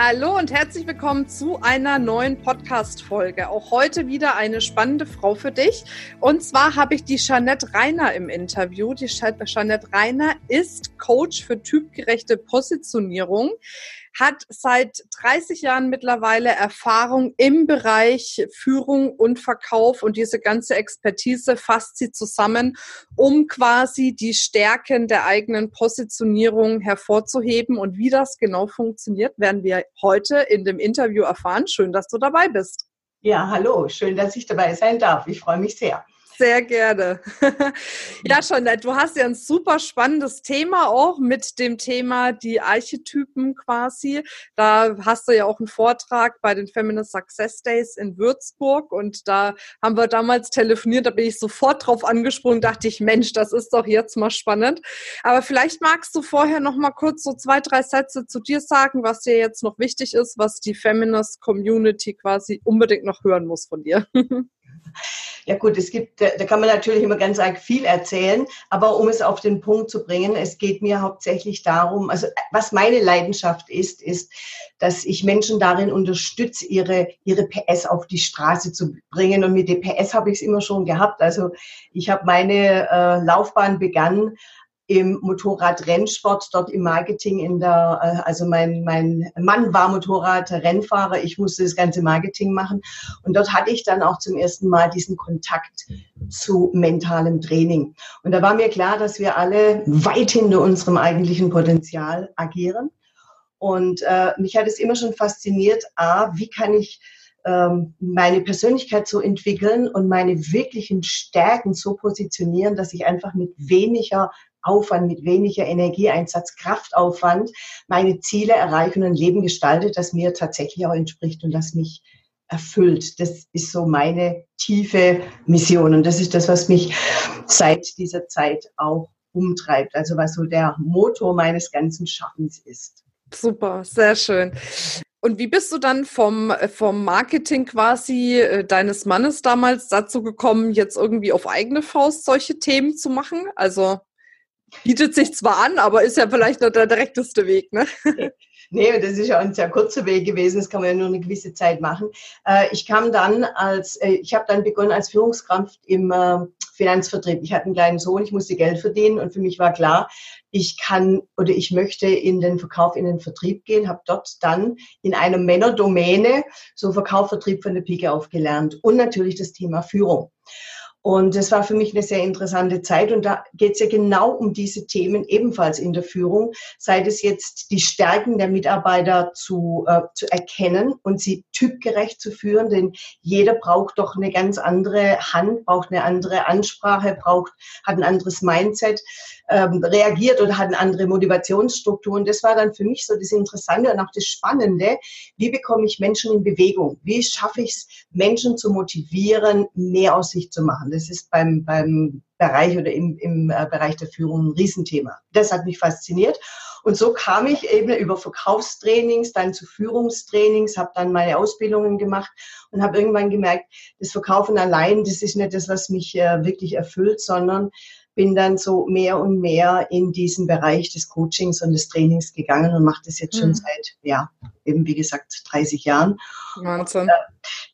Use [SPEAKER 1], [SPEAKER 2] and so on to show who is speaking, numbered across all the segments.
[SPEAKER 1] Hallo und herzlich willkommen zu einer neuen Podcast-Folge. Auch heute wieder eine spannende Frau für dich. Und zwar habe ich die Jeanette Reiner im Interview. Die Jeanette Reiner ist Coach für typgerechte Positionierung hat seit 30 Jahren mittlerweile Erfahrung im Bereich Führung und Verkauf und diese ganze Expertise fasst sie zusammen, um quasi die Stärken der eigenen Positionierung hervorzuheben. Und wie das genau funktioniert, werden wir heute in dem Interview erfahren. Schön, dass du dabei bist.
[SPEAKER 2] Ja, hallo, schön, dass ich dabei sein darf. Ich freue mich sehr.
[SPEAKER 1] Sehr gerne. ja, Jeanette, du hast ja ein super spannendes Thema auch mit dem Thema die Archetypen quasi. Da hast du ja auch einen Vortrag bei den Feminist Success Days in Würzburg und da haben wir damals telefoniert, da bin ich sofort drauf angesprungen, dachte ich, Mensch, das ist doch jetzt mal spannend. Aber vielleicht magst du vorher noch mal kurz so zwei, drei Sätze zu dir sagen, was dir jetzt noch wichtig ist, was die Feminist Community quasi unbedingt noch hören muss von dir.
[SPEAKER 2] Ja gut, es gibt, da kann man natürlich immer ganz viel erzählen, aber um es auf den Punkt zu bringen, es geht mir hauptsächlich darum, also was meine Leidenschaft ist, ist, dass ich Menschen darin unterstütze, ihre, ihre PS auf die Straße zu bringen. Und mit DPS habe ich es immer schon gehabt. Also ich habe meine äh, Laufbahn begann im Motorradrennsport, dort im Marketing in der, äh, also mein, mein Mann war Motorradrennfahrer, ich musste das ganze Marketing machen. Und dort hatte ich dann auch zum ersten Mal diesen Kontakt zu mentalem Training. Und da war mir klar, dass wir alle weit hinter unserem eigentlichen Potenzial agieren. Und äh, mich hat es immer schon fasziniert, a, wie kann ich ähm, meine Persönlichkeit so entwickeln und meine wirklichen Stärken so positionieren, dass ich einfach mit weniger Aufwand, mit weniger Energieeinsatz, Kraftaufwand meine Ziele erreiche und ein Leben gestalte, das mir tatsächlich auch entspricht und das mich erfüllt. Das ist so meine tiefe Mission und das ist das, was mich seit dieser Zeit auch umtreibt. Also was so der Motor meines ganzen Schaffens ist.
[SPEAKER 1] Super, sehr schön. Und wie bist du dann vom, vom Marketing quasi äh, deines Mannes damals dazu gekommen, jetzt irgendwie auf eigene Faust solche Themen zu machen? Also bietet sich zwar an, aber ist ja vielleicht nur der direkteste Weg, ne?
[SPEAKER 2] Nee, das ist ja ein sehr kurzer Weg gewesen, das kann man ja nur eine gewisse Zeit machen. Äh, ich kam dann als, äh, ich habe dann begonnen als Führungskraft im äh, Finanzvertrieb. Ich hatte einen kleinen Sohn, ich musste Geld verdienen und für mich war klar, ich kann oder ich möchte in den Verkauf, in den Vertrieb gehen, habe dort dann in einer Männerdomäne so Verkauf, Vertrieb von der Pike aufgelernt und natürlich das Thema Führung. Und das war für mich eine sehr interessante Zeit. Und da geht es ja genau um diese Themen ebenfalls in der Führung. Sei es jetzt die Stärken der Mitarbeiter zu, äh, zu erkennen und sie typgerecht zu führen. Denn jeder braucht doch eine ganz andere Hand, braucht eine andere Ansprache, braucht, hat ein anderes Mindset ähm, reagiert oder hatten andere Motivationsstrukturen. Das war dann für mich so das Interessante und auch das Spannende. Wie bekomme ich Menschen in Bewegung? Wie schaffe ich es, Menschen zu motivieren, mehr aus sich zu machen? Das ist beim, beim Bereich oder im, im äh, Bereich der Führung ein Riesenthema. Das hat mich fasziniert. Und so kam ich eben über Verkaufstrainings, dann zu Führungstrainings, habe dann meine Ausbildungen gemacht und habe irgendwann gemerkt, das Verkaufen allein, das ist nicht das, was mich äh, wirklich erfüllt, sondern bin dann so mehr und mehr in diesen Bereich des Coachings und des Trainings gegangen und mache das jetzt schon mhm. seit, ja, eben wie gesagt, 30 Jahren. Wahnsinn. Und, äh,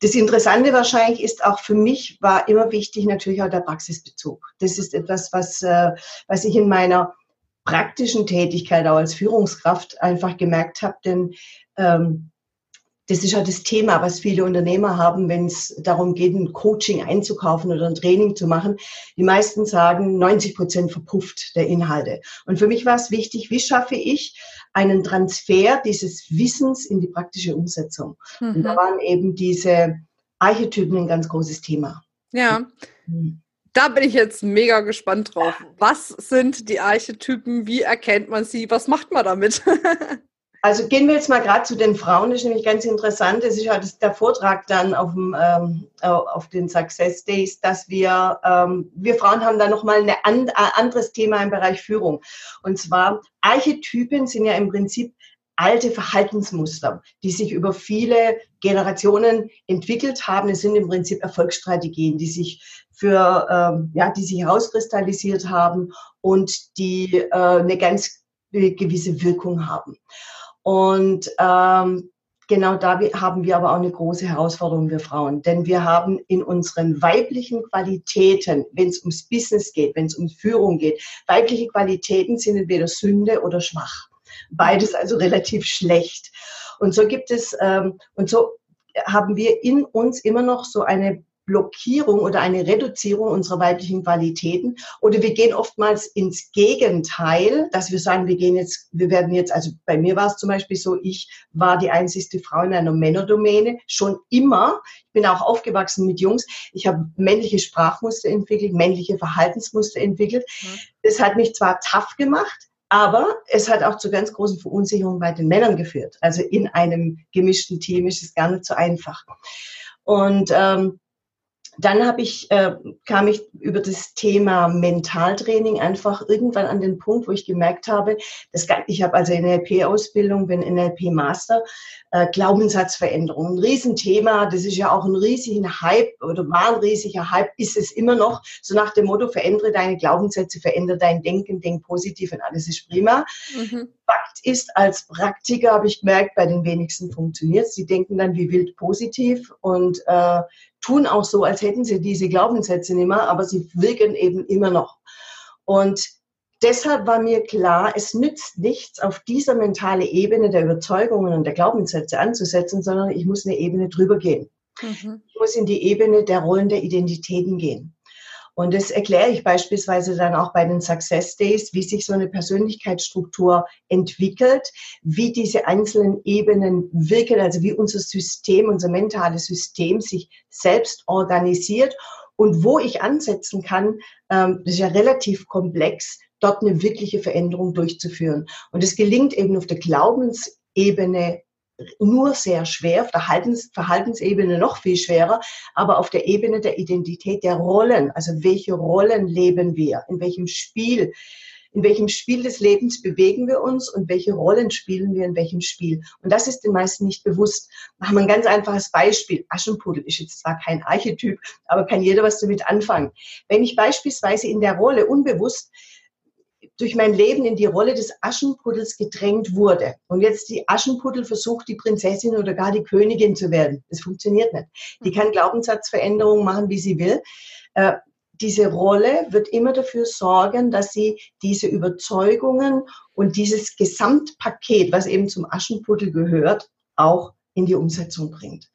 [SPEAKER 2] das Interessante wahrscheinlich ist auch für mich war immer wichtig natürlich auch der Praxisbezug. Das ist etwas, was, äh, was ich in meiner praktischen Tätigkeit auch als Führungskraft einfach gemerkt habe, denn ähm, das ist ja das Thema, was viele Unternehmer haben, wenn es darum geht, ein Coaching einzukaufen oder ein Training zu machen. Die meisten sagen, 90 Prozent verpufft der Inhalte. Und für mich war es wichtig, wie schaffe ich einen Transfer dieses Wissens in die praktische Umsetzung? Mhm. Und da mhm. waren eben diese Archetypen ein ganz großes Thema.
[SPEAKER 1] Ja. Mhm. Da bin ich jetzt mega gespannt drauf. Was sind die Archetypen? Wie erkennt man sie? Was macht man damit?
[SPEAKER 2] Also gehen wir jetzt mal gerade zu den Frauen, das ist nämlich ganz interessant. Es ist ja der Vortrag dann auf, dem, ähm, auf den Success Days, dass wir, ähm, wir Frauen haben da nochmal ein an, anderes Thema im Bereich Führung. Und zwar Archetypen sind ja im Prinzip alte Verhaltensmuster, die sich über viele Generationen entwickelt haben. Es sind im Prinzip Erfolgsstrategien, die sich für, ähm, ja, die sich herauskristallisiert haben und die äh, eine ganz gewisse Wirkung haben. Und ähm, genau da haben wir aber auch eine große Herausforderung, wir Frauen. Denn wir haben in unseren weiblichen Qualitäten, wenn es ums Business geht, wenn es um Führung geht, weibliche Qualitäten sind entweder Sünde oder schwach. Beides also relativ schlecht. Und so gibt es, ähm, und so haben wir in uns immer noch so eine Blockierung oder eine Reduzierung unserer weiblichen Qualitäten. Oder wir gehen oftmals ins Gegenteil, dass wir sagen, wir gehen jetzt, wir werden jetzt, also bei mir war es zum Beispiel so, ich war die einzigste Frau in einer Männerdomäne, schon immer. Ich bin auch aufgewachsen mit Jungs. Ich habe männliche Sprachmuster entwickelt, männliche Verhaltensmuster entwickelt. Mhm. Das hat mich zwar tough gemacht, aber es hat auch zu ganz großen Verunsicherungen bei den Männern geführt. Also in einem gemischten Team ist es gar nicht so einfach. Und ähm, dann habe ich, äh, kam ich über das Thema Mentaltraining einfach irgendwann an den Punkt, wo ich gemerkt habe, das, ich habe also NLP-Ausbildung, bin NLP-Master, äh, Glaubenssatzveränderung, ein Riesenthema, das ist ja auch ein riesiger Hype oder war ein riesiger Hype, ist es immer noch, so nach dem Motto, verändere deine Glaubenssätze, verändere dein Denken, denk positiv und alles ist prima. Mhm. Fakt ist, als Praktiker habe ich gemerkt, bei den wenigsten funktioniert es. Sie denken dann wie wild positiv und äh, tun auch so, als hätten sie diese Glaubenssätze nicht mehr, aber sie wirken eben immer noch. Und deshalb war mir klar, es nützt nichts, auf dieser mentalen Ebene der Überzeugungen und der Glaubenssätze anzusetzen, sondern ich muss eine Ebene drüber gehen. Mhm. Ich muss in die Ebene der Rollen der Identitäten gehen. Und das erkläre ich beispielsweise dann auch bei den Success Days, wie sich so eine Persönlichkeitsstruktur entwickelt, wie diese einzelnen Ebenen wirken, also wie unser System, unser mentales System sich selbst organisiert und wo ich ansetzen kann, ähm, das ist ja relativ komplex, dort eine wirkliche Veränderung durchzuführen. Und es gelingt eben auf der Glaubensebene nur sehr schwer, auf der Verhaltensebene noch viel schwerer, aber auf der Ebene der Identität der Rollen, also welche Rollen leben wir, in welchem Spiel, in welchem Spiel des Lebens bewegen wir uns und welche Rollen spielen wir in welchem Spiel. Und das ist den meisten nicht bewusst. Machen wir ein ganz einfaches Beispiel. Aschenputtel ist jetzt zwar kein Archetyp, aber kann jeder was damit anfangen. Wenn ich beispielsweise in der Rolle unbewusst durch mein Leben in die Rolle des Aschenpuddels gedrängt wurde und jetzt die Aschenpuddel versucht, die Prinzessin oder gar die Königin zu werden. Das funktioniert nicht. Die kann Glaubenssatzveränderungen machen, wie sie will. Äh, diese Rolle wird immer dafür sorgen, dass sie diese Überzeugungen und dieses Gesamtpaket, was eben zum Aschenpuddel gehört, auch in die Umsetzung bringt.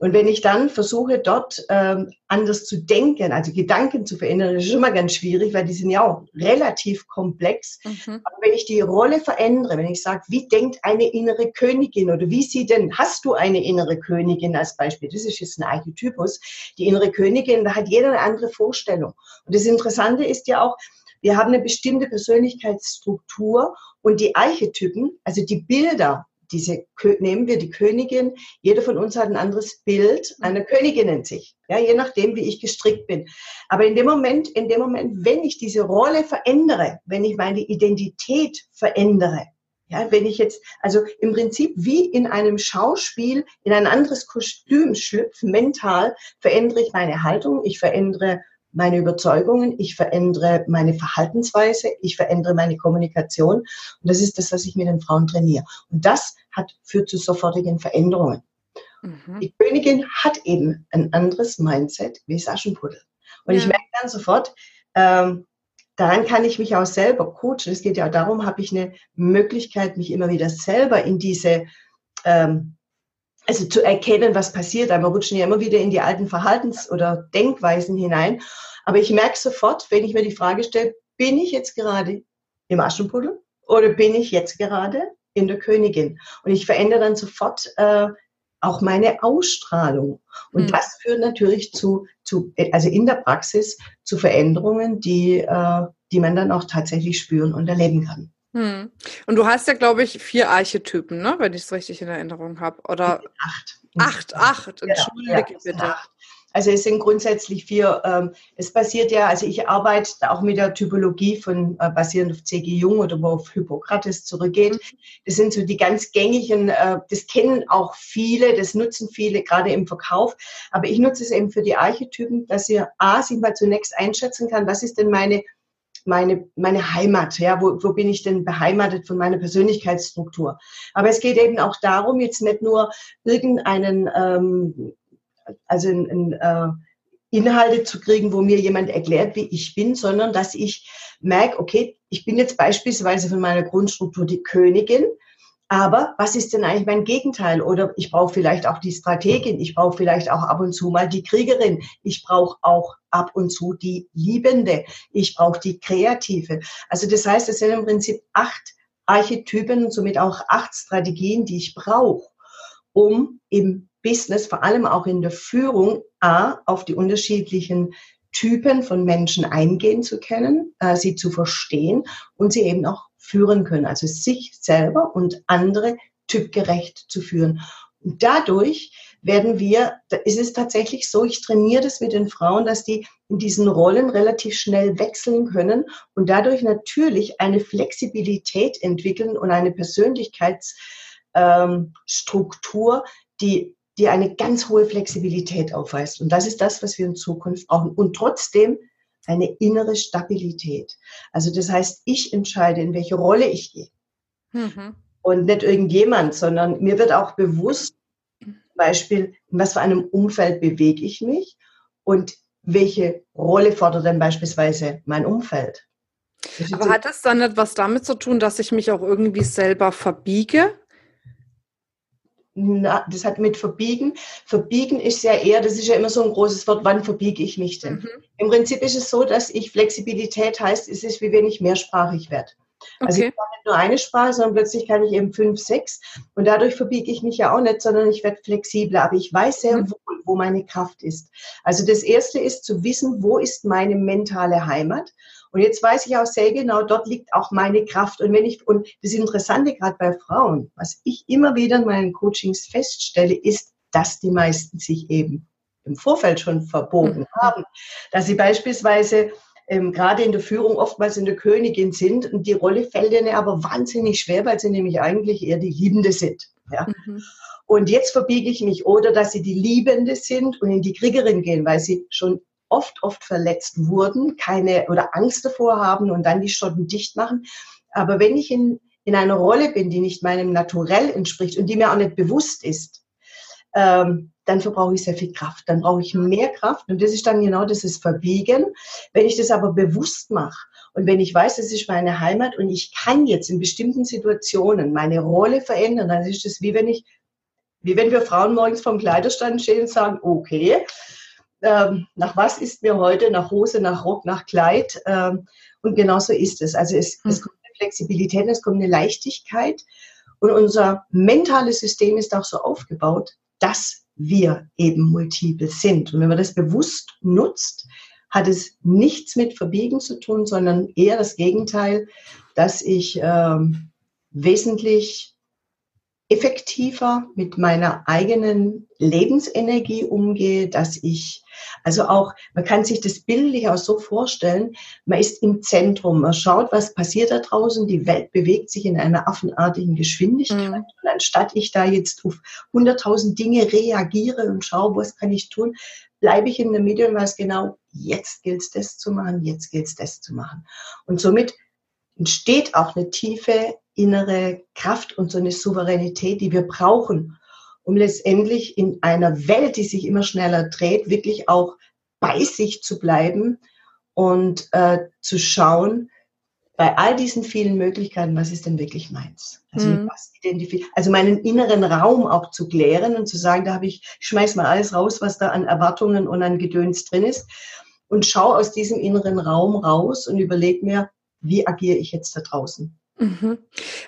[SPEAKER 2] Und wenn ich dann versuche, dort ähm, anders zu denken, also Gedanken zu verändern, das ist immer ganz schwierig, weil die sind ja auch relativ komplex. Mhm. Aber wenn ich die Rolle verändere, wenn ich sage, wie denkt eine innere Königin oder wie sieht denn, hast du eine innere Königin als Beispiel? Das ist jetzt ein Archetypus. Die innere Königin, da hat jeder eine andere Vorstellung. Und das Interessante ist ja auch, wir haben eine bestimmte Persönlichkeitsstruktur und die Archetypen, also die Bilder, diese, nehmen wir die Königin, jeder von uns hat ein anderes Bild einer Königin in sich, ja, je nachdem, wie ich gestrickt bin. Aber in dem Moment, in dem Moment, wenn ich diese Rolle verändere, wenn ich meine Identität verändere, ja, wenn ich jetzt, also im Prinzip wie in einem Schauspiel in ein anderes Kostüm schlüpfe, mental, verändere ich meine Haltung, ich verändere meine Überzeugungen, ich verändere meine Verhaltensweise, ich verändere meine Kommunikation. Und das ist das, was ich mit den Frauen trainiere. Und das hat, führt zu sofortigen Veränderungen. Mhm. Die Königin hat eben ein anderes Mindset wie Saschenpuddel. Und ja. ich merke dann sofort, ähm, daran kann ich mich auch selber coachen. Es geht ja auch darum, habe ich eine Möglichkeit, mich immer wieder selber in diese ähm, also zu erkennen, was passiert. Aber wir rutschen ja immer wieder in die alten Verhaltens- oder Denkweisen hinein. Aber ich merke sofort, wenn ich mir die Frage stelle, bin ich jetzt gerade im Aschenputtel oder bin ich jetzt gerade in der Königin? Und ich verändere dann sofort äh, auch meine Ausstrahlung. Und mhm. das führt natürlich zu, zu, also in der Praxis zu Veränderungen, die, äh, die man dann auch tatsächlich spüren und erleben kann.
[SPEAKER 1] Hm. Und du hast ja, glaube ich, vier Archetypen, ne? wenn ich es richtig in Erinnerung habe. Oder
[SPEAKER 2] acht.
[SPEAKER 1] Acht, acht, entschuldige ja, bitte. Acht.
[SPEAKER 2] Also es sind grundsätzlich vier, ähm, es basiert ja, also ich arbeite auch mit der Typologie von äh, basierend auf C.G. Jung oder wo auf Hippokrates zurückgeht. Mhm. Das sind so die ganz gängigen, äh, das kennen auch viele, das nutzen viele, gerade im Verkauf. Aber ich nutze es eben für die Archetypen, dass ihr A, sich mal zunächst einschätzen kann, was ist denn meine meine, meine Heimat, ja, wo, wo bin ich denn beheimatet von meiner Persönlichkeitsstruktur. Aber es geht eben auch darum, jetzt nicht nur irgendeinen ähm, also in, in, äh, Inhalte zu kriegen, wo mir jemand erklärt, wie ich bin, sondern dass ich merke, okay, ich bin jetzt beispielsweise von meiner Grundstruktur die Königin, aber was ist denn eigentlich mein Gegenteil? Oder ich brauche vielleicht auch die Strategin, ich brauche vielleicht auch ab und zu mal die Kriegerin, ich brauche auch ab und zu die Liebende, ich brauche die Kreative. Also das heißt, es sind im Prinzip acht Archetypen und somit auch acht Strategien, die ich brauche, um im Business, vor allem auch in der Führung, A, auf die unterschiedlichen Typen von Menschen eingehen zu können, äh, sie zu verstehen und sie eben auch führen können, also sich selber und andere typgerecht zu führen. Und dadurch werden wir, da ist es tatsächlich so, ich trainiere das mit den Frauen, dass die in diesen Rollen relativ schnell wechseln können und dadurch natürlich eine Flexibilität entwickeln und eine Persönlichkeitsstruktur, ähm, die die eine ganz hohe Flexibilität aufweist. Und das ist das, was wir in Zukunft brauchen. Und trotzdem eine innere Stabilität. Also das heißt, ich entscheide, in welche Rolle ich gehe. Mhm. Und nicht irgendjemand, sondern mir wird auch bewusst, Beispiel, in was für einem Umfeld bewege ich mich und welche Rolle fordert denn beispielsweise mein Umfeld.
[SPEAKER 1] Aber hat das dann etwas damit zu tun, dass ich mich auch irgendwie selber verbiege?
[SPEAKER 2] Na, das hat mit Verbiegen. Verbiegen ist ja eher, das ist ja immer so ein großes Wort, wann verbiege ich mich denn? Mhm. Im Prinzip ist es so, dass ich Flexibilität heißt, es ist wie wenn ich mehrsprachig werde. Okay. Also ich kann nicht nur eine Sprache, sondern plötzlich kann ich eben fünf, sechs. Und dadurch verbiege ich mich ja auch nicht, sondern ich werde flexibler. Aber ich weiß sehr mhm. wohl, wo meine Kraft ist. Also das Erste ist zu wissen, wo ist meine mentale Heimat. Und jetzt weiß ich auch sehr genau, dort liegt auch meine Kraft. Und wenn ich, und das Interessante gerade bei Frauen, was ich immer wieder in meinen Coachings feststelle, ist, dass die meisten sich eben im Vorfeld schon verbogen mhm. haben. Dass sie beispielsweise ähm, gerade in der Führung oftmals in der Königin sind und die Rolle fällt ihnen aber wahnsinnig schwer, weil sie nämlich eigentlich eher die Liebende sind. Ja? Mhm. Und jetzt verbiege ich mich oder dass sie die Liebende sind und in die Kriegerin gehen, weil sie schon oft, oft verletzt wurden, keine oder Angst davor haben und dann die Schotten dicht machen. Aber wenn ich in, in einer Rolle bin, die nicht meinem Naturell entspricht und die mir auch nicht bewusst ist, ähm, dann verbrauche ich sehr viel Kraft. Dann brauche ich mehr Kraft und das ist dann genau dieses Verbiegen. Wenn ich das aber bewusst mache und wenn ich weiß, das ist meine Heimat und ich kann jetzt in bestimmten Situationen meine Rolle verändern, dann ist es wie wenn ich, wie wenn wir Frauen morgens vom Kleiderstand stehen und sagen, okay, ähm, nach was ist mir heute, nach Hose, nach Rock, nach Kleid. Ähm, und genauso ist es. Also es, mhm. es kommt eine Flexibilität, es kommt eine Leichtigkeit. Und unser mentales System ist auch so aufgebaut, dass wir eben multiple sind. Und wenn man das bewusst nutzt, hat es nichts mit Verbiegen zu tun, sondern eher das Gegenteil, dass ich ähm, wesentlich effektiver mit meiner eigenen Lebensenergie umgehe, dass ich, also auch, man kann sich das bildlich auch so vorstellen, man ist im Zentrum, man schaut, was passiert da draußen, die Welt bewegt sich in einer affenartigen Geschwindigkeit. Mhm. Und anstatt ich da jetzt auf hunderttausend Dinge reagiere und schaue, was kann ich tun, bleibe ich in der Mitte und weiß genau, jetzt gilt es das zu machen, jetzt gilt es das zu machen. Und somit entsteht auch eine tiefe innere Kraft und so eine Souveränität, die wir brauchen, um letztendlich in einer Welt, die sich immer schneller dreht, wirklich auch bei sich zu bleiben und äh, zu schauen, bei all diesen vielen Möglichkeiten, was ist denn wirklich meins? Also, mhm. also meinen inneren Raum auch zu klären und zu sagen, da habe ich, ich schmeiß mal alles raus, was da an Erwartungen und an Gedöns drin ist und schau aus diesem inneren Raum raus und überleg mir, wie agiere ich jetzt da draußen?
[SPEAKER 1] Mhm.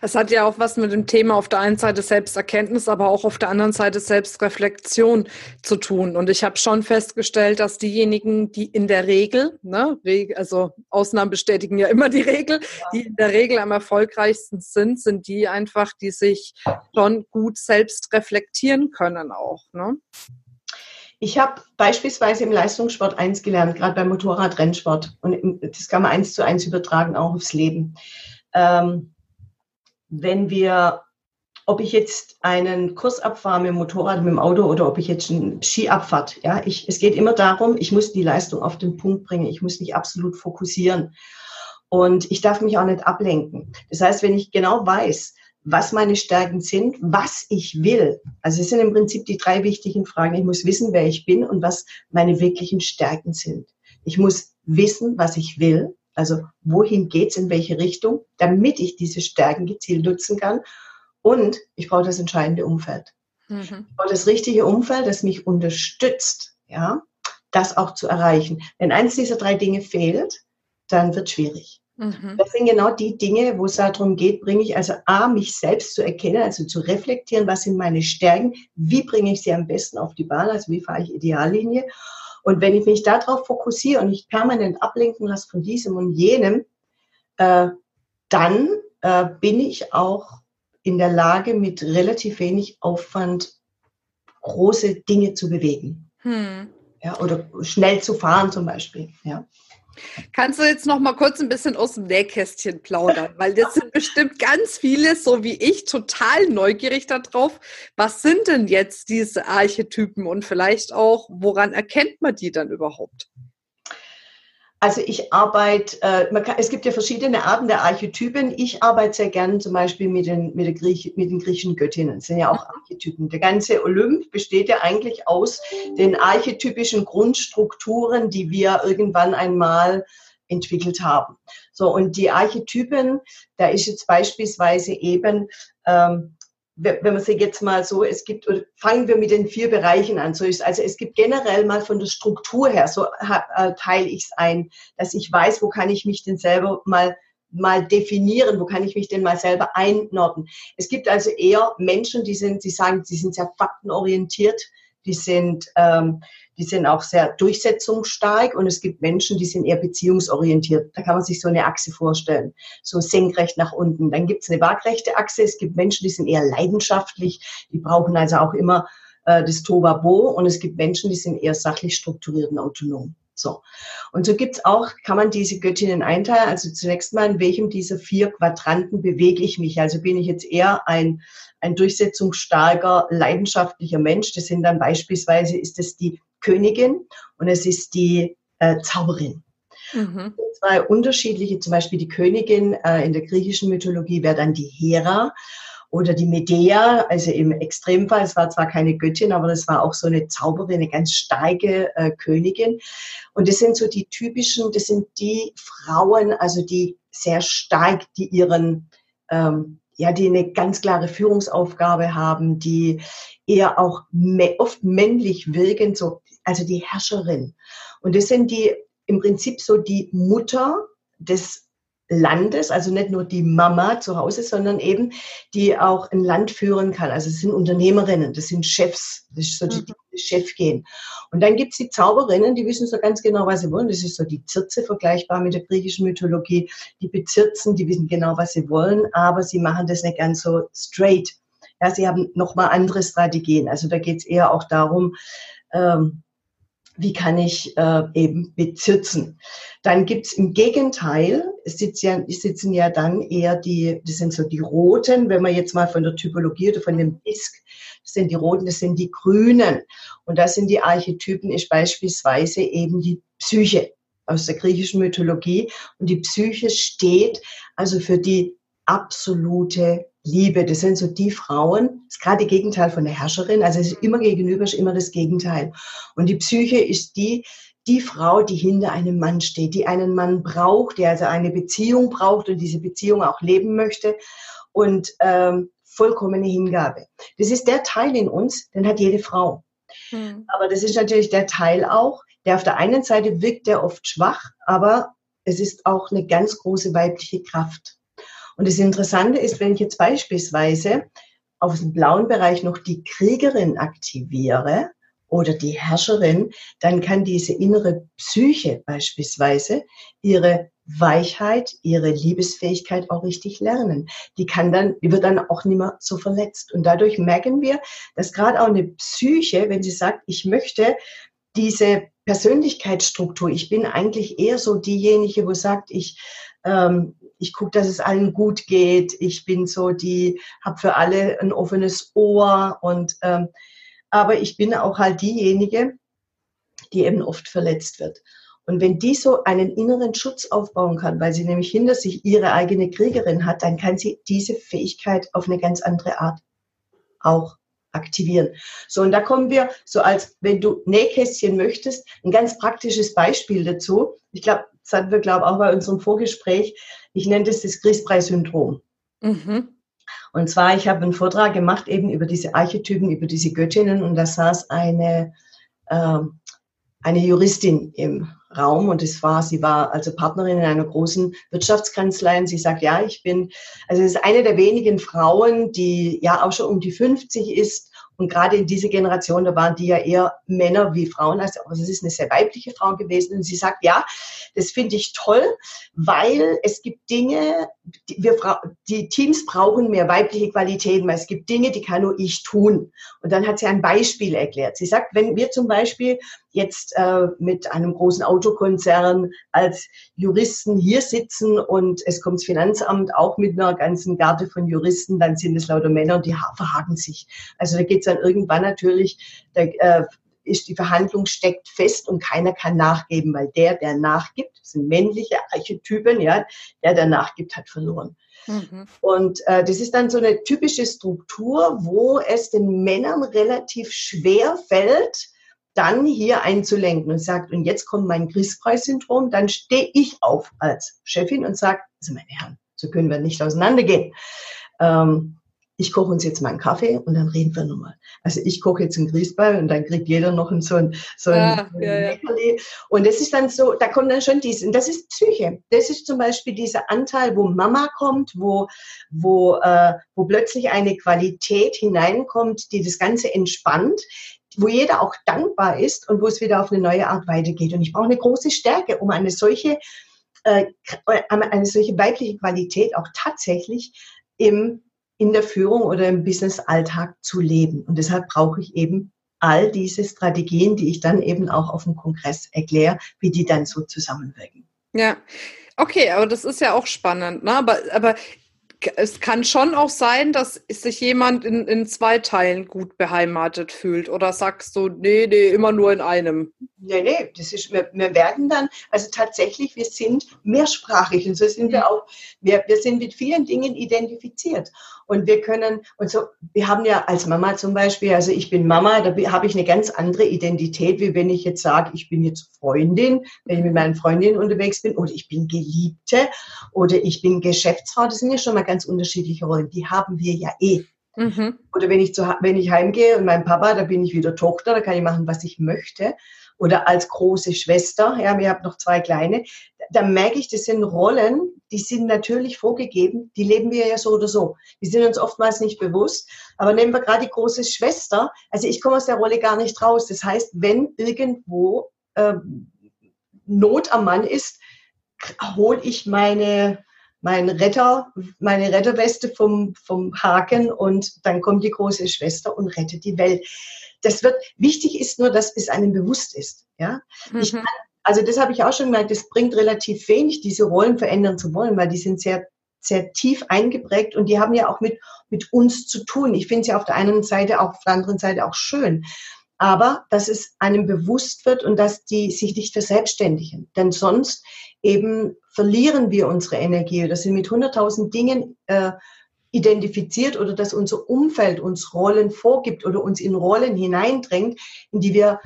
[SPEAKER 1] Es hat ja auch was mit dem Thema auf der einen Seite Selbsterkenntnis, aber auch auf der anderen Seite Selbstreflexion zu tun. Und ich habe schon festgestellt, dass diejenigen, die in der Regel, ne, also Ausnahmen bestätigen ja immer die Regel, die in der Regel am erfolgreichsten sind, sind die einfach, die sich schon gut selbst reflektieren können auch. Ne?
[SPEAKER 2] Ich habe beispielsweise im Leistungssport eins gelernt, gerade beim Motorradrennsport. Und das kann man eins zu eins übertragen, auch aufs Leben ähm, wenn wir, ob ich jetzt einen Kurs abfahre mit dem Motorrad, mit dem Auto oder ob ich jetzt einen Ski abfahrt, ja, ich, es geht immer darum, ich muss die Leistung auf den Punkt bringen, ich muss mich absolut fokussieren und ich darf mich auch nicht ablenken. Das heißt, wenn ich genau weiß, was meine Stärken sind, was ich will. Also es sind im Prinzip die drei wichtigen Fragen. Ich muss wissen, wer ich bin und was meine wirklichen Stärken sind. Ich muss wissen, was ich will. Also wohin geht's in welche Richtung, damit ich diese Stärken gezielt nutzen kann. Und ich brauche das entscheidende Umfeld. Mhm. Ich brauche das richtige Umfeld, das mich unterstützt, ja, das auch zu erreichen. Wenn eins dieser drei Dinge fehlt, dann wird schwierig. Mhm. Das sind genau die Dinge, wo es darum geht, bringe ich also A, mich selbst zu erkennen, also zu reflektieren, was sind meine Stärken, wie bringe ich sie am besten auf die Bahn, also wie fahre ich Ideallinie und wenn ich mich darauf fokussiere und nicht permanent ablenken lasse von diesem und jenem, äh, dann äh, bin ich auch in der Lage, mit relativ wenig Aufwand große Dinge zu bewegen. Hm. Ja, oder schnell zu fahren zum Beispiel. Ja.
[SPEAKER 1] Kannst du jetzt noch mal kurz ein bisschen aus dem Nähkästchen plaudern? Weil das sind bestimmt ganz viele, so wie ich, total neugierig darauf. Was sind denn jetzt diese Archetypen und vielleicht auch, woran erkennt man die dann überhaupt?
[SPEAKER 2] Also ich arbeite, äh, kann, es gibt ja verschiedene Arten der Archetypen. Ich arbeite sehr gern zum Beispiel mit den, mit, Griech, mit den griechischen Göttinnen. Das sind ja auch Archetypen. Der ganze Olymp besteht ja eigentlich aus den archetypischen Grundstrukturen, die wir irgendwann einmal entwickelt haben. So, und die Archetypen, da ist jetzt beispielsweise eben ähm, wenn man sich jetzt mal so, es gibt, fangen wir mit den vier Bereichen an. So ist, also es gibt generell mal von der Struktur her, so äh, teile ich es ein, dass ich weiß, wo kann ich mich denn selber mal mal definieren, wo kann ich mich denn mal selber einordnen. Es gibt also eher Menschen, die sind, die sagen, sie sind sehr faktenorientiert, die sind, ähm, die sind auch sehr durchsetzungsstark und es gibt Menschen, die sind eher beziehungsorientiert. Da kann man sich so eine Achse vorstellen, so senkrecht nach unten. Dann gibt es eine waagrechte Achse. Es gibt Menschen, die sind eher leidenschaftlich, die brauchen also auch immer äh, das Tobabo und es gibt Menschen, die sind eher sachlich strukturiert und autonom. So. Und so gibt's auch, kann man diese Göttinnen einteilen. Also zunächst mal, in welchem dieser vier Quadranten bewege ich mich? Also bin ich jetzt eher ein, ein durchsetzungsstarker, leidenschaftlicher Mensch. Das sind dann beispielsweise, ist es die Königin und es ist die äh, Zauberin. Mhm. Zwei unterschiedliche, zum Beispiel die Königin äh, in der griechischen Mythologie wäre dann die Hera oder die Medea, also im Extremfall, es war zwar keine Göttin, aber das war auch so eine Zauberin, eine ganz starke äh, Königin. Und das sind so die typischen, das sind die Frauen, also die sehr stark, die ihren ähm, ja, die eine ganz klare Führungsaufgabe haben, die eher auch oft männlich wirken, so, also die Herrscherin. Und das sind die im Prinzip so die Mutter des Landes, also nicht nur die Mama zu Hause, sondern eben die auch ein Land führen kann. Also es sind Unternehmerinnen, das sind Chefs, das ist so die, die mhm. Chef gehen. Und dann gibt's die Zauberinnen, die wissen so ganz genau, was sie wollen. Das ist so die Zirze, vergleichbar mit der griechischen Mythologie. Die bezirzen, die wissen genau, was sie wollen, aber sie machen das nicht ganz so straight. Ja, sie haben nochmal andere Strategien. Also da geht's eher auch darum, ähm, wie kann ich äh, eben bezirzen. Dann gibt's im Gegenteil, sitzen ja, sitzen ja dann eher die, das sind so die roten, wenn man jetzt mal von der Typologie oder von dem Disk, das sind die roten, das sind die grünen. Und das sind die Archetypen, ist beispielsweise eben die Psyche aus der griechischen Mythologie. Und die Psyche steht also für die absolute Liebe. Das sind so die Frauen, das ist gerade das Gegenteil von der Herrscherin. Also es ist immer gegenüber, ist immer das Gegenteil. Und die Psyche ist die, die Frau, die hinter einem Mann steht, die einen Mann braucht, der also eine Beziehung braucht und diese Beziehung auch leben möchte und ähm, vollkommene Hingabe. Das ist der Teil in uns, den hat jede Frau. Hm. Aber das ist natürlich der Teil auch, der auf der einen Seite wirkt der oft schwach, aber es ist auch eine ganz große weibliche Kraft. Und das Interessante ist, wenn ich jetzt beispielsweise auf dem blauen Bereich noch die Kriegerin aktiviere oder die Herrscherin, dann kann diese innere Psyche beispielsweise ihre Weichheit, ihre Liebesfähigkeit auch richtig lernen. Die kann dann, die wird dann auch nicht mehr so verletzt. Und dadurch merken wir, dass gerade auch eine Psyche, wenn sie sagt, ich möchte diese Persönlichkeitsstruktur, ich bin eigentlich eher so diejenige, wo sagt, ich, ähm, ich gucke, dass es allen gut geht, ich bin so die, habe für alle ein offenes Ohr und ähm, aber ich bin auch halt diejenige, die eben oft verletzt wird. Und wenn die so einen inneren Schutz aufbauen kann, weil sie nämlich hinter sich ihre eigene Kriegerin hat, dann kann sie diese Fähigkeit auf eine ganz andere Art auch aktivieren. So, und da kommen wir so als, wenn du Nähkästchen möchtest, ein ganz praktisches Beispiel dazu. Ich glaube, das hatten wir, glaube auch bei unserem Vorgespräch. Ich nenne das das Grießbrei-Syndrom. Mhm. Und zwar, ich habe einen Vortrag gemacht eben über diese Archetypen, über diese Göttinnen und da saß eine, äh, eine Juristin im Raum und es war, sie war also Partnerin in einer großen Wirtschaftskanzlei und sie sagt, ja, ich bin, also es ist eine der wenigen Frauen, die ja auch schon um die 50 ist und gerade in dieser Generation, da waren die ja eher Männer wie Frauen. Also, es ist eine sehr weibliche Frau gewesen. Und sie sagt, ja, das finde ich toll, weil es gibt Dinge, die, wir, die Teams brauchen mehr weibliche Qualitäten, weil es gibt Dinge, die kann nur ich tun. Und dann hat sie ein Beispiel erklärt. Sie sagt, wenn wir zum Beispiel jetzt äh, mit einem großen Autokonzern als Juristen hier sitzen und es kommt das Finanzamt auch mit einer ganzen Garde von Juristen, dann sind es lauter Männer und die verhaken sich. Also da geht es dann irgendwann natürlich, da, äh, ist die Verhandlung steckt fest und keiner kann nachgeben, weil der, der nachgibt, sind männliche Archetypen, ja, der, der nachgibt, hat verloren. Mhm. Und äh, das ist dann so eine typische Struktur, wo es den Männern relativ schwer fällt, dann hier einzulenken und sagt, und jetzt kommt mein Grießpreis-Syndrom, dann stehe ich auf als Chefin und sage, also meine Herren, so können wir nicht auseinandergehen. Ähm, ich koche uns jetzt mal einen Kaffee und dann reden wir nochmal. Also ich koche jetzt einen Grießball und dann kriegt jeder noch so ein, so ein, ah, ja, ja. Und das ist dann so, da kommt dann schon dies, und das ist Psyche. Das ist zum Beispiel dieser Anteil, wo Mama kommt, wo, wo, äh, wo plötzlich eine Qualität hineinkommt, die das Ganze entspannt, wo jeder auch dankbar ist und wo es wieder auf eine neue Art weitergeht. Und ich brauche eine große Stärke, um eine solche, äh, eine solche weibliche Qualität auch tatsächlich im, in der Führung oder im Business-Alltag zu leben. Und deshalb brauche ich eben all diese Strategien, die ich dann eben auch auf dem Kongress erkläre, wie die dann so zusammenwirken.
[SPEAKER 1] Ja, Okay, aber das ist ja auch spannend. Ne? Aber, aber es kann schon auch sein, dass sich jemand in, in zwei Teilen gut beheimatet fühlt. Oder sagst du, nee, nee, immer nur in einem?
[SPEAKER 2] Nee, nee, das ist, wir, wir werden dann, also tatsächlich, wir sind mehrsprachig und so sind wir mhm. auch, wir, wir sind mit vielen Dingen identifiziert. Und wir können, und so, wir haben ja als Mama zum Beispiel, also ich bin Mama, da habe ich eine ganz andere Identität, wie wenn ich jetzt sage, ich bin jetzt Freundin, wenn ich mit meinen Freundinnen unterwegs bin, oder ich bin Geliebte, oder ich bin Geschäftsfrau. Das sind ja schon mal ganz unterschiedliche Rollen. Die haben wir ja eh. Mhm. Oder wenn ich, zu, wenn ich heimgehe und mein Papa, da bin ich wieder Tochter, da kann ich machen, was ich möchte. Oder als große Schwester, ja, wir haben noch zwei kleine, da merke ich, das sind Rollen, die sind natürlich vorgegeben, die leben wir ja so oder so. Die sind uns oftmals nicht bewusst. Aber nehmen wir gerade die große Schwester, also ich komme aus der Rolle gar nicht raus. Das heißt, wenn irgendwo äh, Not am Mann ist, hole ich meine mein Retter, meine Retterweste vom, vom Haken und dann kommt die große Schwester und rettet die Welt. Das wird, wichtig ist nur, dass es einem bewusst ist. Ja? Mhm. Kann, also das habe ich auch schon gemerkt, es bringt relativ wenig, diese Rollen verändern zu wollen, weil die sind sehr, sehr tief eingeprägt und die haben ja auch mit, mit uns zu tun. Ich finde es ja auf der einen Seite, auch auf der anderen Seite auch schön aber dass es einem bewusst wird und dass die sich nicht verselbstständigen. Denn sonst eben verlieren wir unsere Energie oder sind mit 100.000 Dingen äh, identifiziert oder dass unser Umfeld uns Rollen vorgibt oder uns in Rollen hineindrängt, in die wir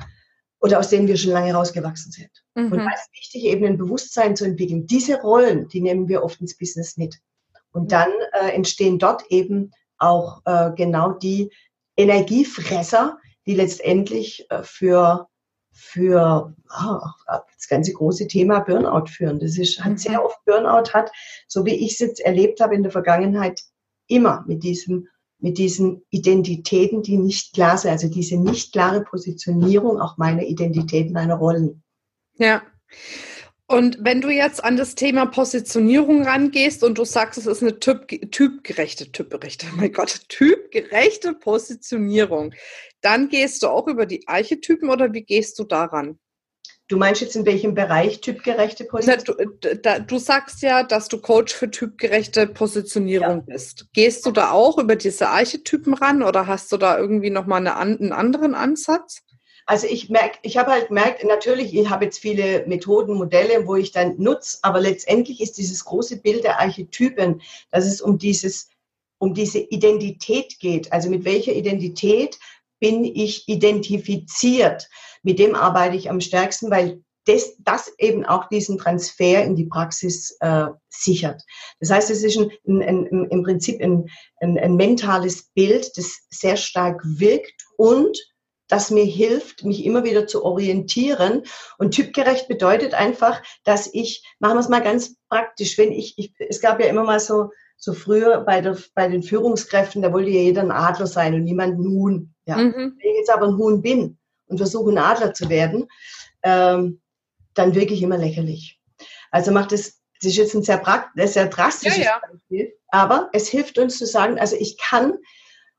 [SPEAKER 2] oder aus denen wir schon lange rausgewachsen sind. Mhm. Und da ist wichtig, eben ein Bewusstsein zu entwickeln. Diese Rollen, die nehmen wir oft ins Business mit. Und mhm. dann äh, entstehen dort eben auch äh, genau die Energiefresser, die letztendlich äh, für, für oh, das ganze große Thema Burnout führen. Das ist, hat sehr oft Burnout hat, so wie ich es jetzt erlebt habe in der Vergangenheit, immer mit diesem mit diesen Identitäten, die nicht klar sind, also diese nicht klare Positionierung auch meiner Identität, meiner Rollen.
[SPEAKER 1] Ja. Und wenn du jetzt an das Thema Positionierung rangehst und du sagst, es ist eine typ, typgerechte, typgerechte, oh mein Gott, typgerechte Positionierung, dann gehst du auch über die Archetypen oder wie gehst du daran?
[SPEAKER 2] Du meinst jetzt in welchem Bereich typgerechte
[SPEAKER 1] Positionierung? Du, da, du, sagst ja, dass du Coach für typgerechte Positionierung ja. bist. Gehst du da auch über diese Archetypen ran oder hast du da irgendwie nochmal eine, einen anderen Ansatz?
[SPEAKER 2] Also ich merke, ich habe halt gemerkt, natürlich, ich habe jetzt viele Methoden, Modelle, wo ich dann nutze, aber letztendlich ist dieses große Bild der Archetypen, dass es um dieses, um diese Identität geht. Also mit welcher Identität bin ich identifiziert? Mit dem arbeite ich am stärksten, weil das, das eben auch diesen Transfer in die Praxis äh, sichert. Das heißt, es ist ein, ein, ein, im Prinzip ein, ein mentales Bild, das sehr stark wirkt und das mir hilft, mich immer wieder zu orientieren. Und typgerecht bedeutet einfach, dass ich, machen wir es mal ganz praktisch, wenn ich, ich es gab ja immer mal so, so früher bei, der, bei den Führungskräften, da wollte ja jeder ein Adler sein und niemand ein Huhn. Ja. Mhm. Wenn ich jetzt aber ein Huhn bin und versuche ein Adler zu werden, ähm, dann wirklich immer lächerlich. Also macht es, das ist jetzt ein sehr, praktisch, sehr drastisches ja, ja. Beispiel, aber es hilft uns zu sagen, also ich kann,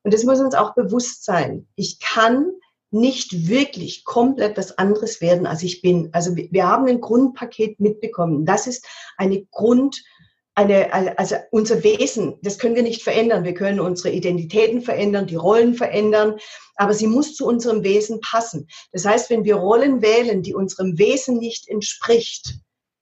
[SPEAKER 2] und das muss uns auch bewusst sein, ich kann nicht wirklich komplett was anderes werden, als ich bin. Also wir haben ein Grundpaket mitbekommen. Das ist eine Grund, eine, also unser Wesen, das können wir nicht verändern. Wir können unsere Identitäten verändern, die Rollen verändern, aber sie muss zu unserem Wesen passen. Das heißt, wenn wir Rollen wählen, die unserem Wesen nicht entspricht,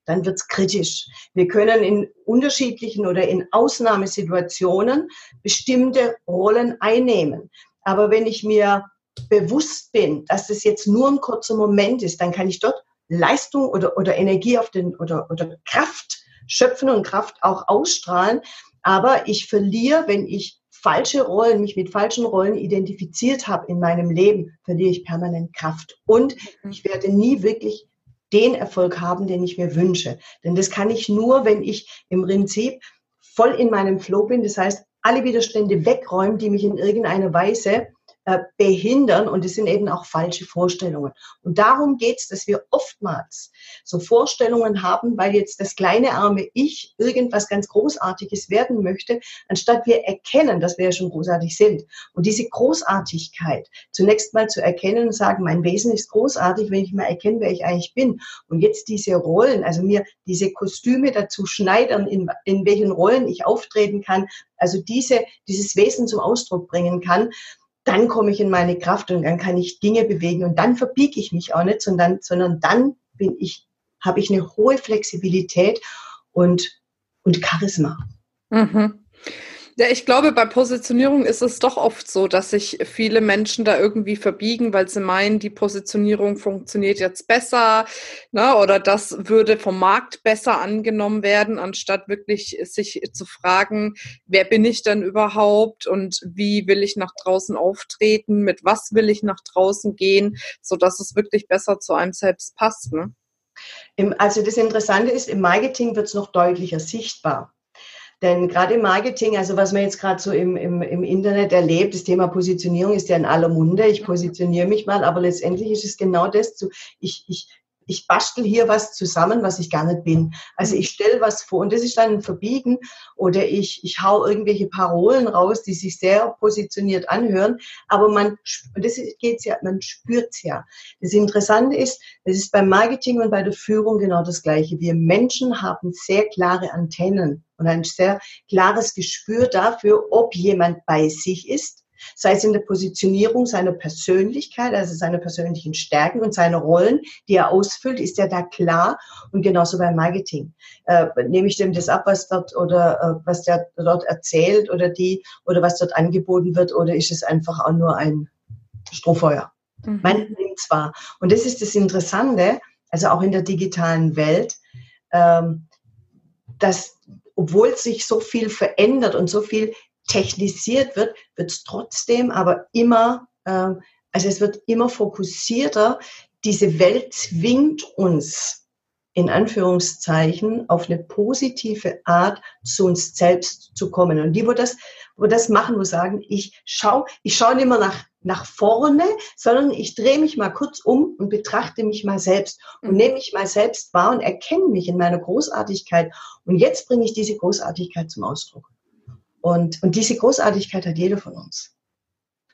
[SPEAKER 2] dann wird's kritisch. Wir können in unterschiedlichen oder in Ausnahmesituationen bestimmte Rollen einnehmen. Aber wenn ich mir bewusst bin, dass das jetzt nur ein kurzer Moment ist, dann kann ich dort Leistung oder, oder Energie auf den oder, oder Kraft schöpfen und Kraft auch ausstrahlen. Aber ich verliere, wenn ich falsche Rollen, mich mit falschen Rollen identifiziert habe in meinem Leben, verliere ich permanent Kraft. Und mhm. ich werde nie wirklich den Erfolg haben, den ich mir wünsche. Denn das kann ich nur, wenn ich im Prinzip voll in meinem Flow bin. Das heißt, alle Widerstände wegräumen, die mich in irgendeiner Weise äh, behindern und es sind eben auch falsche Vorstellungen. Und darum geht es, dass wir oftmals so Vorstellungen haben, weil jetzt das kleine arme Ich irgendwas ganz Großartiges werden möchte, anstatt wir erkennen, dass wir ja schon großartig sind. Und diese Großartigkeit zunächst mal zu erkennen und sagen, mein Wesen ist großartig, wenn ich mal erkenne, wer ich eigentlich bin. Und jetzt diese Rollen, also mir diese Kostüme dazu schneidern, in, in welchen Rollen ich auftreten kann, also diese, dieses Wesen zum Ausdruck bringen kann, dann komme ich in meine Kraft und dann kann ich Dinge bewegen und dann verbiege ich mich auch nicht, sondern, sondern dann bin ich, habe ich eine hohe Flexibilität und, und Charisma.
[SPEAKER 1] Mhm. Ja, ich glaube, bei Positionierung ist es doch oft so, dass sich viele Menschen da irgendwie verbiegen, weil sie meinen, die Positionierung funktioniert jetzt besser ne, oder das würde vom Markt besser angenommen werden, anstatt wirklich sich zu fragen, wer bin ich denn überhaupt und wie will ich nach draußen auftreten, mit was will ich nach draußen gehen, so dass es wirklich besser zu einem selbst passt. Ne?
[SPEAKER 2] also das Interessante ist, im Marketing wird es noch deutlicher sichtbar. Denn gerade im Marketing, also was man jetzt gerade so im, im, im Internet erlebt, das Thema Positionierung ist ja in aller Munde. Ich positioniere mich mal, aber letztendlich ist es genau das. Zu, ich, ich, ich bastel hier was zusammen, was ich gar nicht bin. Also ich stelle was vor und das ist dann ein Verbiegen oder ich, ich hau irgendwelche Parolen raus, die sich sehr positioniert anhören, aber man, und das geht's ja, man spürt's ja. Das Interessante ist, es ist beim Marketing und bei der Führung genau das Gleiche. Wir Menschen haben sehr klare Antennen und ein sehr klares Gespür dafür, ob jemand bei sich ist sei es in der Positionierung seiner Persönlichkeit, also seiner persönlichen Stärken und seiner Rollen, die er ausfüllt, ist er da klar und genauso beim Marketing. Äh, nehme ich dem das ab, was dort oder äh, was der dort erzählt oder die oder was dort angeboten wird oder ist es einfach auch nur ein Strohfeuer? Mhm. Man nimmt zwar. Und das ist das Interessante, also auch in der digitalen Welt, ähm, dass obwohl sich so viel verändert und so viel technisiert wird, wird es trotzdem aber immer, äh, also es wird immer fokussierter, diese Welt zwingt uns, in Anführungszeichen auf eine positive Art zu uns selbst zu kommen. Und die, wo das, wo das machen, wo sagen, ich schaue, ich schaue nicht mehr nach, nach vorne, sondern ich drehe mich mal kurz um und betrachte mich mal selbst und mhm. nehme mich mal selbst wahr und erkenne mich in meiner Großartigkeit. Und jetzt bringe ich diese Großartigkeit zum Ausdruck. Und, und diese Großartigkeit hat jeder von uns.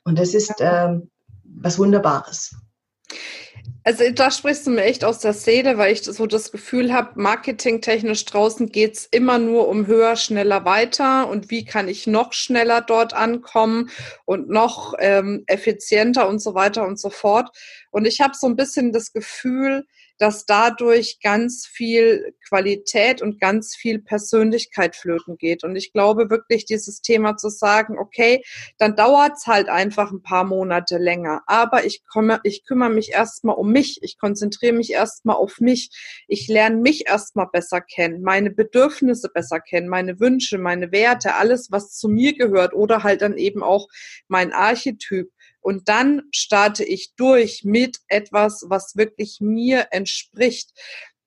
[SPEAKER 2] Und das ist ähm, was Wunderbares.
[SPEAKER 1] Also da sprichst du mir echt aus der Seele, weil ich so das Gefühl habe, marketingtechnisch draußen geht's immer nur um höher, schneller, weiter und wie kann ich noch schneller dort ankommen und noch ähm, effizienter und so weiter und so fort. Und ich habe so ein bisschen das Gefühl, dass dadurch ganz viel Qualität und ganz viel Persönlichkeit flöten geht. Und ich glaube wirklich, dieses Thema zu sagen, okay, dann dauert's halt einfach ein paar Monate länger. Aber ich komme, ich kümmere mich erstmal um mich. Ich konzentriere mich erstmal auf mich. Ich lerne mich erstmal besser kennen, meine Bedürfnisse besser kennen, meine Wünsche, meine Werte, alles, was zu mir gehört oder halt dann eben auch mein Archetyp. Und dann starte ich durch mit etwas, was wirklich mir entspricht.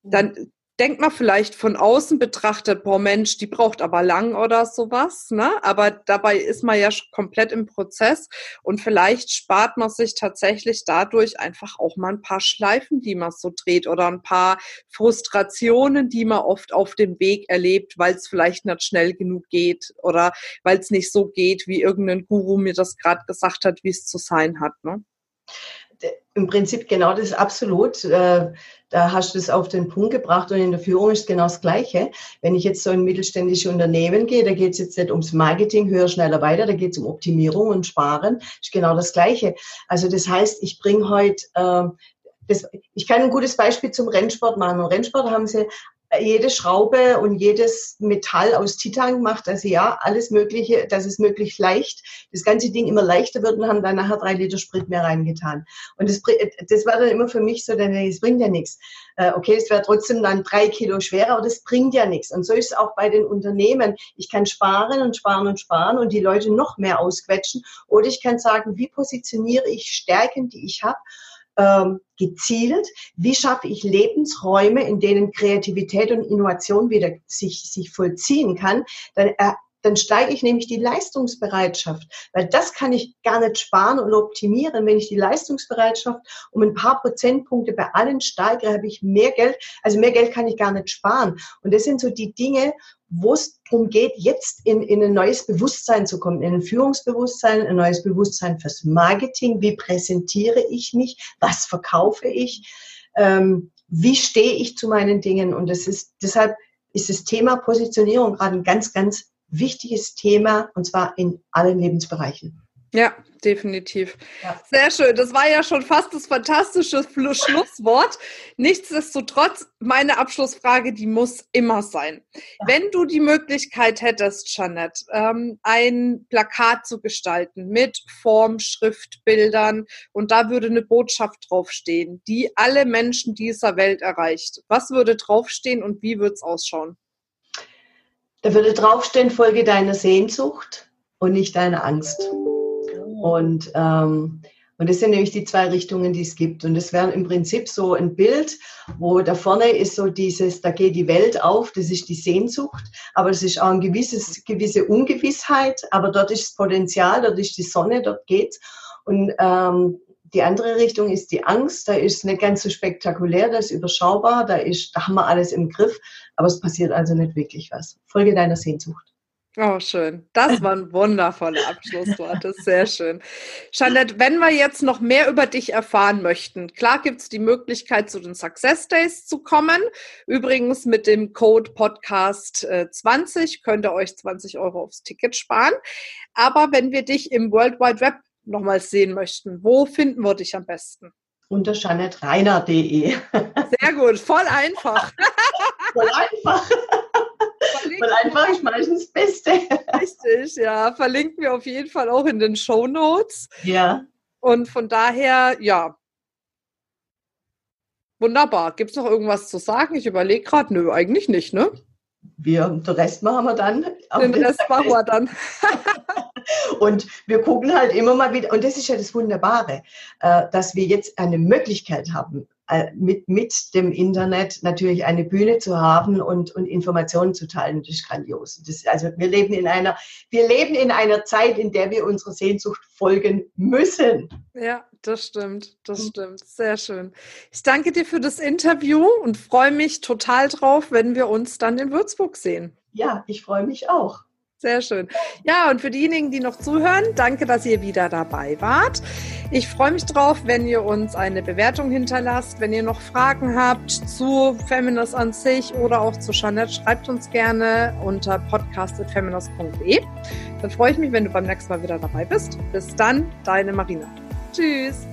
[SPEAKER 1] Dann denkt man vielleicht von außen betrachtet, boah Mensch, die braucht aber lang oder sowas, ne? Aber dabei ist man ja komplett im Prozess und vielleicht spart man sich tatsächlich dadurch einfach auch mal ein paar Schleifen, die man so dreht oder ein paar Frustrationen, die man oft auf dem Weg erlebt, weil es vielleicht nicht schnell genug geht oder weil es nicht so geht, wie irgendein Guru mir das gerade gesagt hat, wie es zu sein hat, ne?
[SPEAKER 2] Im Prinzip genau das absolut. Äh, da hast du es auf den Punkt gebracht und in der Führung ist genau das Gleiche. Wenn ich jetzt so in mittelständische Unternehmen gehe, da geht es jetzt nicht ums Marketing, höher, schneller, weiter, da geht es um Optimierung und Sparen, ist genau das Gleiche. Also das heißt, ich bringe heute äh, das, ich kann ein gutes Beispiel zum Rennsport machen. Im Rennsport haben sie jede Schraube und jedes Metall aus Titan gemacht. Also ja, alles Mögliche, dass es möglichst leicht, das ganze Ding immer leichter wird und haben dann nachher drei Liter Sprit mehr reingetan. Und das, das war dann immer für mich so, das bringt ja nichts. Äh, okay, es wäre trotzdem dann drei Kilo schwerer, aber das bringt ja nichts. Und so ist es auch bei den Unternehmen. Ich kann sparen und sparen und sparen und die Leute noch mehr ausquetschen. Oder ich kann sagen, wie positioniere ich Stärken, die ich habe ähm, gezielt? Wie schaffe ich Lebensräume, in denen Kreativität und Innovation wieder sich, sich vollziehen kann? Dann dann steige ich nämlich die Leistungsbereitschaft, weil das kann ich gar nicht sparen und optimieren. Wenn ich die Leistungsbereitschaft um ein paar Prozentpunkte bei allen steigere, habe ich mehr Geld. Also mehr Geld kann ich gar nicht sparen. Und das sind so die Dinge, wo es darum geht, jetzt in, in ein neues Bewusstsein zu kommen, in ein Führungsbewusstsein, ein neues Bewusstsein fürs Marketing. Wie präsentiere ich mich? Was verkaufe ich? Ähm, wie stehe ich zu meinen Dingen? Und das ist, deshalb ist das Thema Positionierung gerade ein ganz, ganz wichtiges Thema und zwar in allen Lebensbereichen.
[SPEAKER 1] Ja, definitiv. Ja. Sehr schön. Das war ja schon fast das fantastische Schlusswort. Nichtsdestotrotz, meine Abschlussfrage, die muss immer sein. Ja. Wenn du die Möglichkeit hättest, Jeanette, ähm, ein Plakat zu gestalten mit Form, Schrift, Bildern und da würde eine Botschaft draufstehen, die alle Menschen dieser Welt erreicht. Was würde draufstehen und wie würde es ausschauen?
[SPEAKER 2] Da würde draufstehen, folge deiner Sehnsucht und nicht deiner Angst. Und, ähm, und das sind nämlich die zwei Richtungen, die es gibt. Und das wäre im Prinzip so ein Bild, wo da vorne ist so dieses, da geht die Welt auf, das ist die Sehnsucht, aber es ist auch eine gewisses, gewisse Ungewissheit, aber dort ist das Potenzial, dort ist die Sonne, dort geht's. Und ähm, die andere Richtung ist die Angst, da ist nicht ganz so spektakulär, das ist überschaubar, da, ist, da haben wir alles im Griff, aber es passiert also nicht wirklich was. Folge deiner Sehnsucht.
[SPEAKER 1] Oh, schön. Das waren wundervolle Abschlussworte. Sehr schön. Jeanette, wenn wir jetzt noch mehr über dich erfahren möchten, klar gibt es die Möglichkeit, zu den Success Days zu kommen. Übrigens mit dem Code Podcast 20 äh, könnt ihr euch 20 Euro aufs Ticket sparen. Aber wenn wir dich im World Wide Web nochmals sehen möchten, wo finden wir dich am besten?
[SPEAKER 2] Unter janetreiner.de.
[SPEAKER 1] Sehr gut, voll einfach.
[SPEAKER 2] voll einfach. Voll einfach ist meistens das Beste.
[SPEAKER 1] Richtig, ja. Verlinken wir auf jeden Fall auch in den Show Notes.
[SPEAKER 2] Ja.
[SPEAKER 1] Und von daher, ja. Wunderbar. Gibt es noch irgendwas zu sagen? Ich überlege gerade, nö, eigentlich nicht, ne?
[SPEAKER 2] Wir, den Rest machen wir dann.
[SPEAKER 1] Den Rest machen wir dann.
[SPEAKER 2] Und wir gucken halt immer mal wieder, und das ist ja das Wunderbare, äh, dass wir jetzt eine Möglichkeit haben, äh, mit, mit dem Internet natürlich eine Bühne zu haben und, und Informationen zu teilen. Das ist grandios. Das, also wir leben in einer, wir leben in einer Zeit, in der wir unserer Sehnsucht folgen müssen.
[SPEAKER 1] Ja, das stimmt. Das mhm. stimmt. Sehr schön. Ich danke dir für das Interview und freue mich total drauf, wenn wir uns dann in Würzburg sehen.
[SPEAKER 2] Ja, ich freue mich auch.
[SPEAKER 1] Sehr schön. Ja, und für diejenigen, die noch zuhören, danke, dass ihr wieder dabei wart. Ich freue mich drauf, wenn ihr uns eine Bewertung hinterlasst. Wenn ihr noch Fragen habt zu Feminist an sich oder auch zu Jeanette, schreibt uns gerne unter podcast.feminist.de. Dann freue ich mich, wenn du beim nächsten Mal wieder dabei bist. Bis dann, deine Marina. Tschüss.